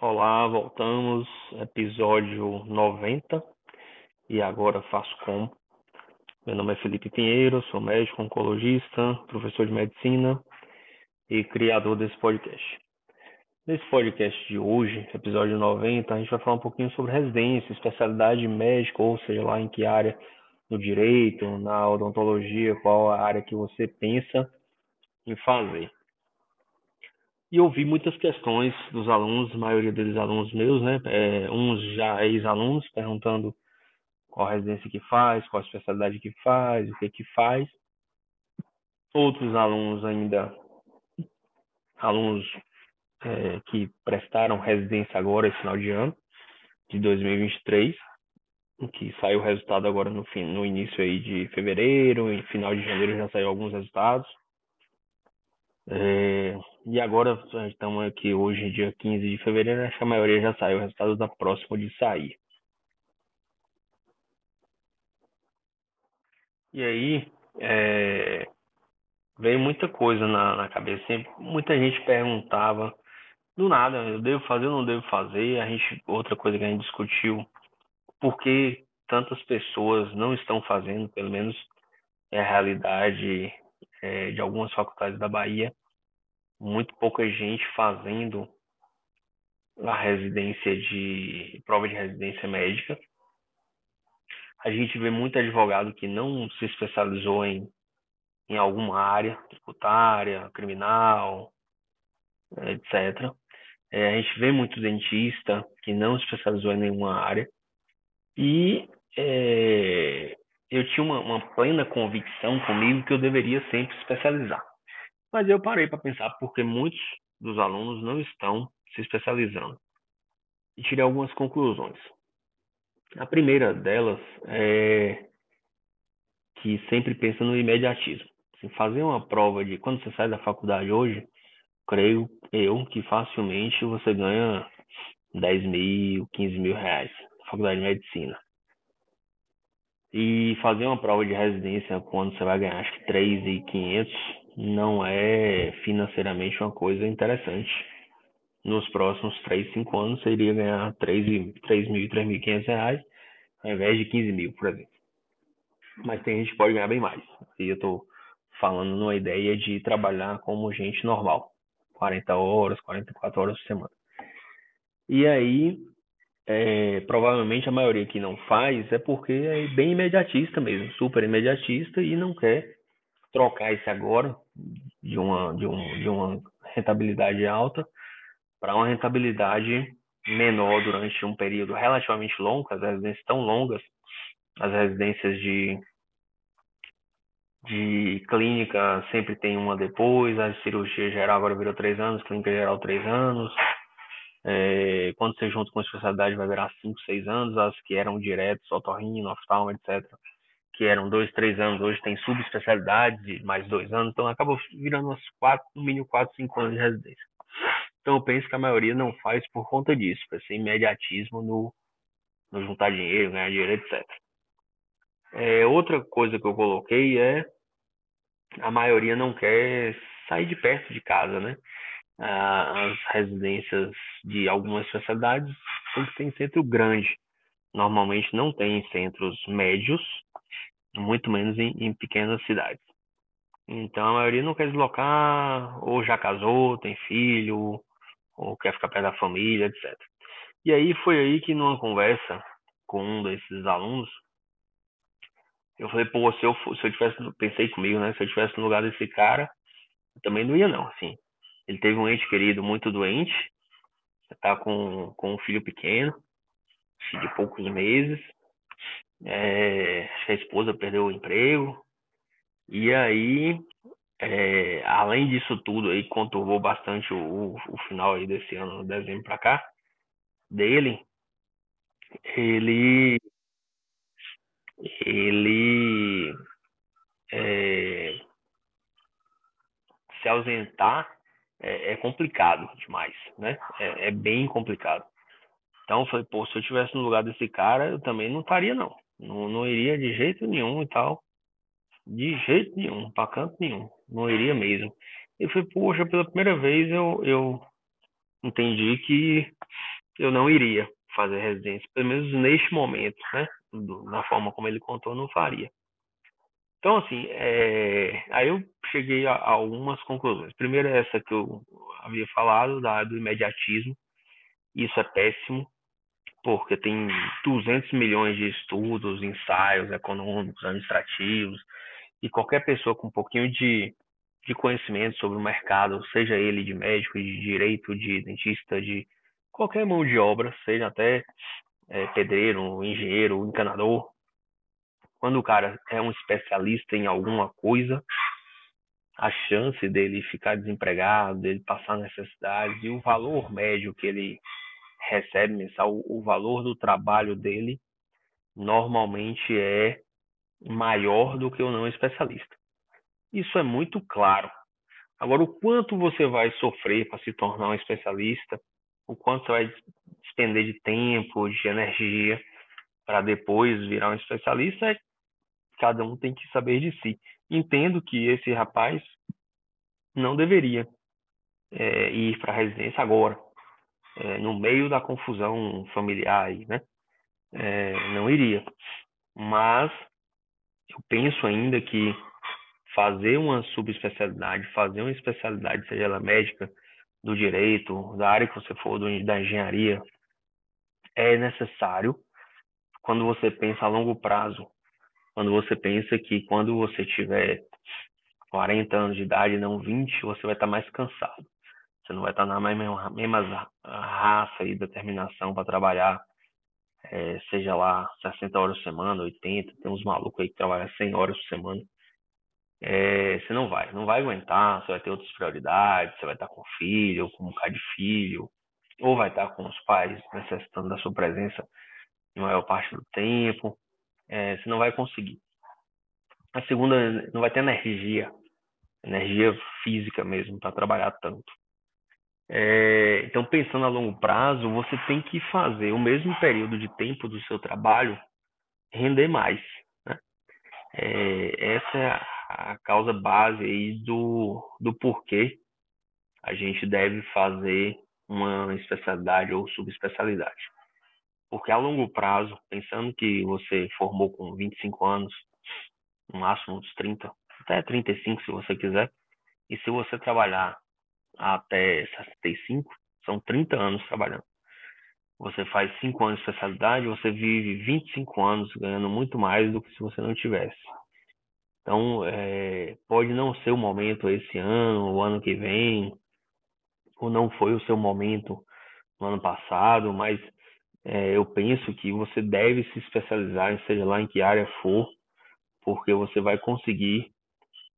Olá, voltamos, episódio 90, e agora faço como. Meu nome é Felipe Pinheiro, sou médico oncologista, professor de medicina e criador desse podcast. Nesse podcast de hoje, episódio 90, a gente vai falar um pouquinho sobre residência, especialidade médica, ou seja, lá em que área no direito, na odontologia, qual a área que você pensa em fazer. E ouvi muitas questões dos alunos, a maioria deles alunos meus, né? É, uns já ex-alunos, perguntando qual residência que faz, qual especialidade que faz, o que que faz. Outros alunos ainda, alunos é, que prestaram residência agora, esse final de ano, de 2023, que saiu o resultado agora no, fim, no início aí de fevereiro, em final de janeiro já saiu alguns resultados. É, e agora estamos aqui hoje, dia 15 de fevereiro, acho que a maioria já saiu, o resultado da próxima de sair. E aí, é, veio muita coisa na, na cabeça. muita gente perguntava, do nada, eu devo fazer ou não devo fazer? A gente, outra coisa que a gente discutiu, por que tantas pessoas não estão fazendo, pelo menos é a realidade é, de algumas faculdades da Bahia, muito pouca gente fazendo a residência de prova de residência médica. A gente vê muito advogado que não se especializou em, em alguma área, tributária, criminal, etc. É, a gente vê muito dentista que não se especializou em nenhuma área. E é, eu tinha uma, uma plena convicção comigo que eu deveria sempre especializar. Mas eu parei para pensar porque muitos dos alunos não estão se especializando e tirei algumas conclusões. A primeira delas é que sempre pensa no imediatismo. Assim, fazer uma prova de quando você sai da faculdade hoje, creio eu que facilmente você ganha 10 mil, 15 mil reais na faculdade de medicina. E fazer uma prova de residência quando você vai ganhar acho que 3.500 não é financeiramente uma coisa interessante. Nos próximos 3, 5 anos você iria ganhar 3.000, 3.500 reais ao invés de 15 mil, por exemplo. Mas tem gente que pode ganhar bem mais. E eu estou falando numa ideia de trabalhar como gente normal. 40 horas, 44 horas por semana. E aí, é, provavelmente a maioria que não faz é porque é bem imediatista mesmo, super imediatista e não quer trocar esse agora de uma, de um, de uma rentabilidade alta para uma rentabilidade menor durante um período relativamente longo, as residências tão longas, as residências de, de clínica sempre tem uma depois, a cirurgia geral agora virou três anos, clínica geral três anos, é, quando você junta com a especialidade vai virar 5, 6 anos, as que eram diretos, otorrino, oftalmo, etc., que eram 2, 3 anos, hoje tem subespecialidades de mais 2 anos, então acabou virando umas 4, no mínimo 4, 5 anos de residência. Então eu penso que a maioria não faz por conta disso, por esse imediatismo no, no juntar dinheiro, ganhar dinheiro, etc. É, outra coisa que eu coloquei é a maioria não quer sair de perto de casa, né? as residências de algumas especialidades sempre tem centro grande. Normalmente não tem centros médios, muito menos em, em pequenas cidades. Então a maioria não quer deslocar, ou já casou, tem filho, ou quer ficar perto da família, etc. E aí foi aí que numa conversa com um desses alunos, eu falei, pô, se eu, se eu tivesse, pensei comigo, né, se eu tivesse no lugar desse cara, eu também não ia não, assim. Ele teve um ente querido muito doente, está com, com um filho pequeno, de poucos meses. É, a esposa perdeu o emprego. E aí, é, além disso tudo aí, conturbou bastante o, o final aí desse ano, dezembro para cá, dele, ele ele é, se ausentar é, é complicado demais, né? É, é, bem complicado. Então eu falei, pô, se eu tivesse no lugar desse cara, eu também não estaria, não. Não, não iria de jeito nenhum e tal. De jeito nenhum, pra canto nenhum. Não iria mesmo. Eu falei, poxa, pela primeira vez eu, eu entendi que eu não iria fazer residência, pelo menos neste momento, né? Na forma como ele contou, não faria. Então, assim, é... aí eu cheguei a, algumas conclusões. Primeiro, essa que eu havia falado, da, do imediatismo. Isso é péssimo, porque tem 200 milhões de estudos, ensaios econômicos, administrativos, e qualquer pessoa com um pouquinho de, de conhecimento sobre o mercado, seja ele de médico, de direito, de dentista, de qualquer mão de obra, seja até é, pedreiro, engenheiro, encanador, quando o cara é um especialista em alguma coisa, a chance dele ficar desempregado, dele passar necessidade e o valor médio que ele recebe mensal, o valor do trabalho dele normalmente é maior do que o não especialista. Isso é muito claro. Agora, o quanto você vai sofrer para se tornar um especialista, o quanto você vai despender de tempo, de energia para depois virar um especialista, é cada um tem que saber de si. Entendo que esse rapaz não deveria é, ir para a residência agora, é, no meio da confusão familiar aí, né? É, não iria. Mas eu penso ainda que fazer uma subespecialidade, fazer uma especialidade, seja ela médica, do direito, da área que você for, do, da engenharia, é necessário quando você pensa a longo prazo quando você pensa que quando você tiver 40 anos de idade, não 20, você vai estar mais cansado. Você não vai estar na mesma, mesma raça e determinação para trabalhar, é, seja lá 60 horas por semana, 80, tem uns malucos aí que trabalham 100 horas por semana. É, você não vai, não vai aguentar, você vai ter outras prioridades, você vai estar com filho, ou com um bocado de filho, ou vai estar com os pais necessitando da sua presença maior parte do tempo é, você não vai conseguir. A segunda, não vai ter energia, energia física mesmo para trabalhar tanto. É, então, pensando a longo prazo, você tem que fazer o mesmo período de tempo do seu trabalho render mais. Né? É, essa é a, causa base aí do, do porquê a gente deve fazer uma especialidade ou subespecialidade. Porque a longo prazo, pensando que você formou com 25 anos, no máximo uns 30, até 35 se você quiser, e se você trabalhar até 65, são 30 anos trabalhando. Você faz 5 anos de especialidade, você vive 25 anos ganhando muito mais do que se você não tivesse. Então, é, pode não ser o momento esse ano, o ano que vem, ou não foi o seu momento no ano passado, mas é, eu penso que você deve se especializar, seja lá em que área for, porque você vai conseguir,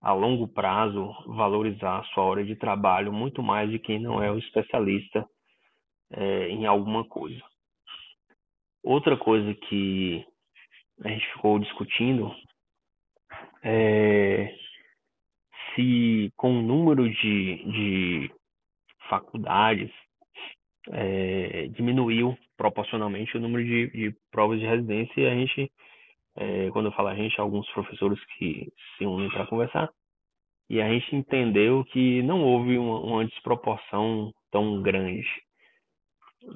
a longo prazo, valorizar a sua hora de trabalho muito mais de quem não é o especialista é, em alguma coisa. Outra coisa que a gente ficou discutindo é se com o número de, de faculdades é, diminuiu proporcionalmente o número de, de, provas de residência e a gente, é, quando eu falo a gente, alguns professores que se unem para conversar, e a gente entendeu que não houve uma, uma desproporção tão grande.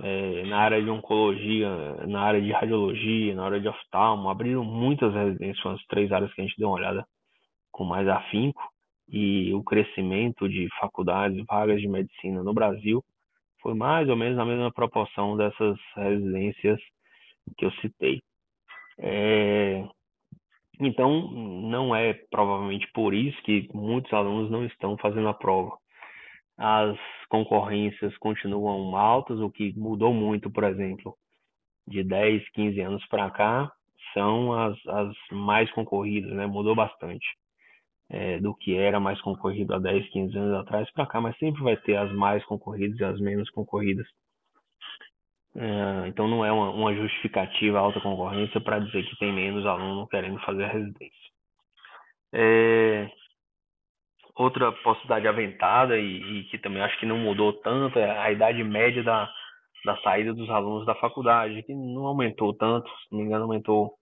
É, na área de oncologia, na área de radiologia, na área de oftalmo, abriram muitas residências, as três áreas que a gente deu uma olhada com mais afinco, e o crescimento de faculdades, vagas de medicina no Brasil foi mais ou menos a mesma proporção dessas residências que eu citei. É, então, não é provavelmente por isso que muitos alunos não estão fazendo a prova. As concorrências continuam altas, o que mudou muito, por exemplo, de 10, 15 anos para cá, são as, as mais concorridas, né? Mudou bastante é, do que era mais concorrido há 10, 15 anos atrás para cá, mas sempre vai ter as mais concorridas e as menos concorridas. É, então não é uma, uma justificativa a alta concorrência para dizer que tem menos aluno querendo fazer a residência. É, outra possibilidade aventada e, e, que também acho que não mudou tanto é a idade média da, da saída dos alunos da faculdade, que não aumentou tanto, se não me engano aumentou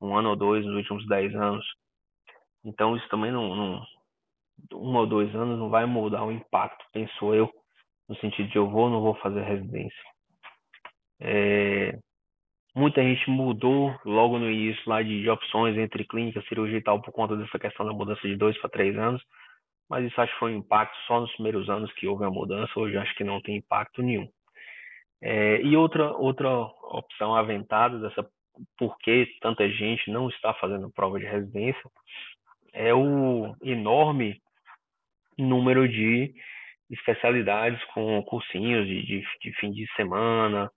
um ano ou dois nos últimos 10 anos. Então isso também não, não um ou dois anos não vai mudar o impacto, penso eu, no sentido de eu vou ou não vou fazer residência. É, muita gente mudou logo no início lá de, de, opções entre clínica, cirurgia e tal por conta dessa questão da mudança de dois para três anos, mas isso acho que foi um impacto só nos primeiros anos que houve a mudança, hoje acho que não tem impacto nenhum. É, e outra, outra opção aventada dessa por que tanta gente não está fazendo prova de residência é o enorme número de especialidades com cursinhos de, de, de fim de semana,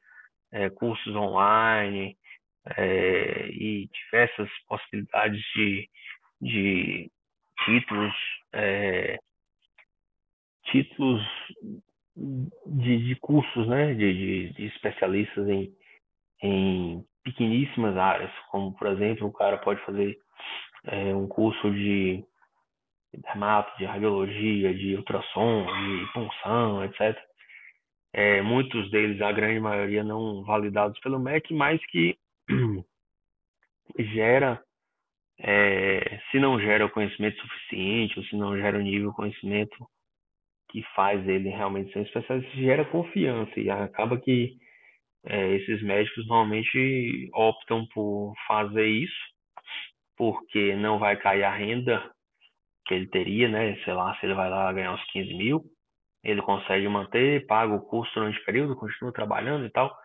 é, cursos online é, e diversas possibilidades de, de títulos, é, títulos de, de, cursos, né, de, de, especialistas em, em pequeníssimas áreas, como por exemplo o cara pode fazer é, um curso de dermato, de radiologia, de ultrassom, de punção, etc. É, muitos deles, a grande maioria, não validados pelo MEC, mas que gera, é, se não gera o conhecimento suficiente, ou se não gera o nível de conhecimento que faz ele realmente ser um especialista, gera confiança e acaba que é, esses médicos normalmente optam por fazer isso porque não vai cair a renda que ele teria, né? Sei lá, se ele vai lá ganhar uns 15 mil, ele consegue manter, paga o custo durante o período, continua trabalhando e tal,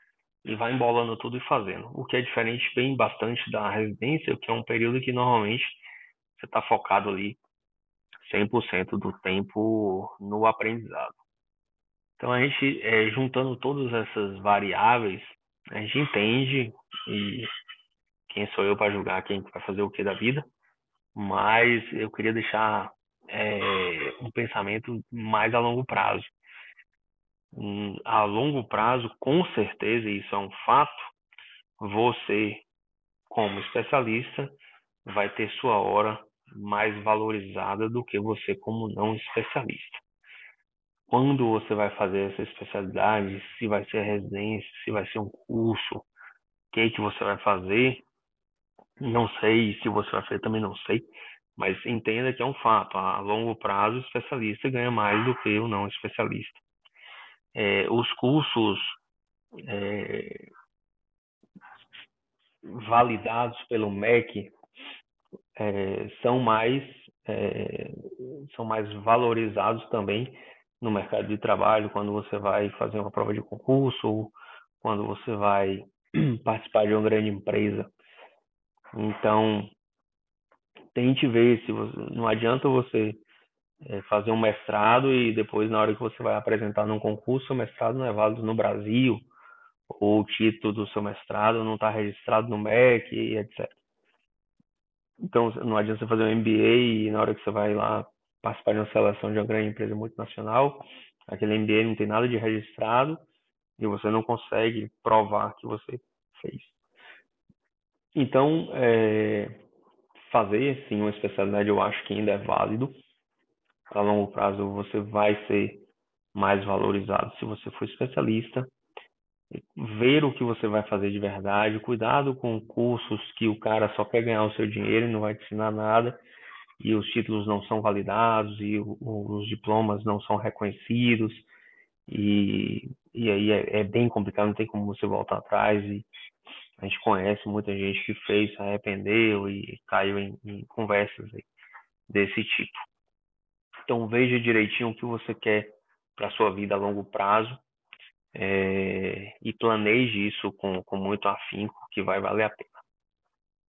e vai embolando tudo e fazendo. O que é diferente bem bastante da residência, que é um período que normalmente você está focado ali 100% do tempo no aprendizado. Então a gente, é, juntando todas essas variáveis, a gente entende e quem sou eu para julgar quem vai fazer o que da vida, mas eu queria deixar é, um pensamento mais a longo prazo. A longo prazo, com certeza, isso é um fato, você, como especialista, vai ter sua hora mais valorizada do que você como não especialista. Quando você vai fazer essa especialidade, se vai ser residência, se vai ser um curso, o que, que você vai fazer, não sei se você vai fazer, também não sei, mas entenda que é um fato. A longo prazo, o especialista ganha mais do que o não especialista. É, os cursos é, validados pelo MEC é, são mais é, são mais valorizados também no mercado de trabalho quando você vai fazer uma prova de concurso ou quando você vai participar de uma grande empresa então, tente ver se você, não adianta você é, fazer um mestrado e depois na hora que você vai apresentar num concurso, o mestrado não é válido no Brasil, ou o título do seu mestrado não está registrado no MEC, etc. Então, não adianta você fazer um MBA e na hora que você vai lá participar de uma seleção de uma grande empresa multinacional, aquele MBA não tem nada de registrado e você não consegue provar que você fez. Então, é, fazer sim uma especialidade eu acho que ainda é válido. A longo prazo você vai ser mais valorizado se você for especialista. Ver o que você vai fazer de verdade, cuidado com cursos que o cara só quer ganhar o seu dinheiro e não vai te ensinar nada, e os títulos não são validados, e os diplomas não são reconhecidos, e, e aí é, é bem complicado, não tem como você voltar atrás e a gente conhece muita gente que fez, se arrependeu e caiu em, em conversas desse tipo. Então veja direitinho o que você quer para sua vida a longo prazo é, e planeje isso com, com muito afinco, que vai valer a pena.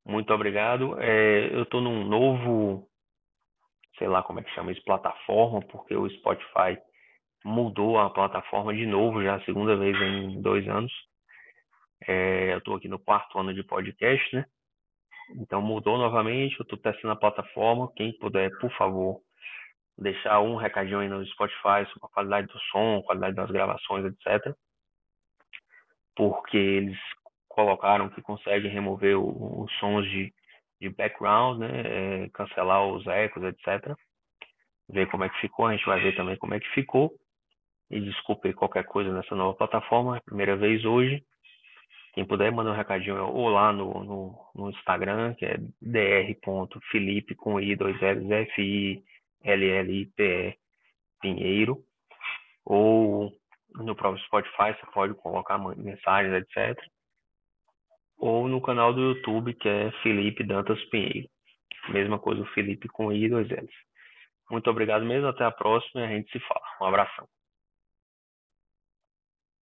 Muito obrigado. É, eu estou num novo, sei lá como é que chama isso, plataforma, porque o Spotify mudou a plataforma de novo, já a segunda vez em dois anos. É, eu estou aqui no quarto ano de podcast, né? Então mudou novamente, eu estou testando a plataforma. Quem puder, por favor, deixar um recadinho aí no Spotify sobre a qualidade do som, qualidade das gravações, etc. Porque eles colocaram que conseguem remover os sons de, de background, né? É, cancelar os ecos, etc. Ver como é que ficou, a gente vai ver também como é que ficou. E desculpe qualquer coisa nessa nova plataforma, é a primeira vez hoje. Quem puder mandar um recadinho ou lá no, no, no Instagram, que é dr.felipe com i 2 L's F I L L I P E Pinheiro, ou no próprio Spotify, você pode colocar mensagens, etc. Ou no canal do YouTube, que é Felipe Dantas Pinheiro. Mesma coisa, o Felipe com I e dois L's. Muito obrigado mesmo, até a próxima e a gente se fala. Um abração.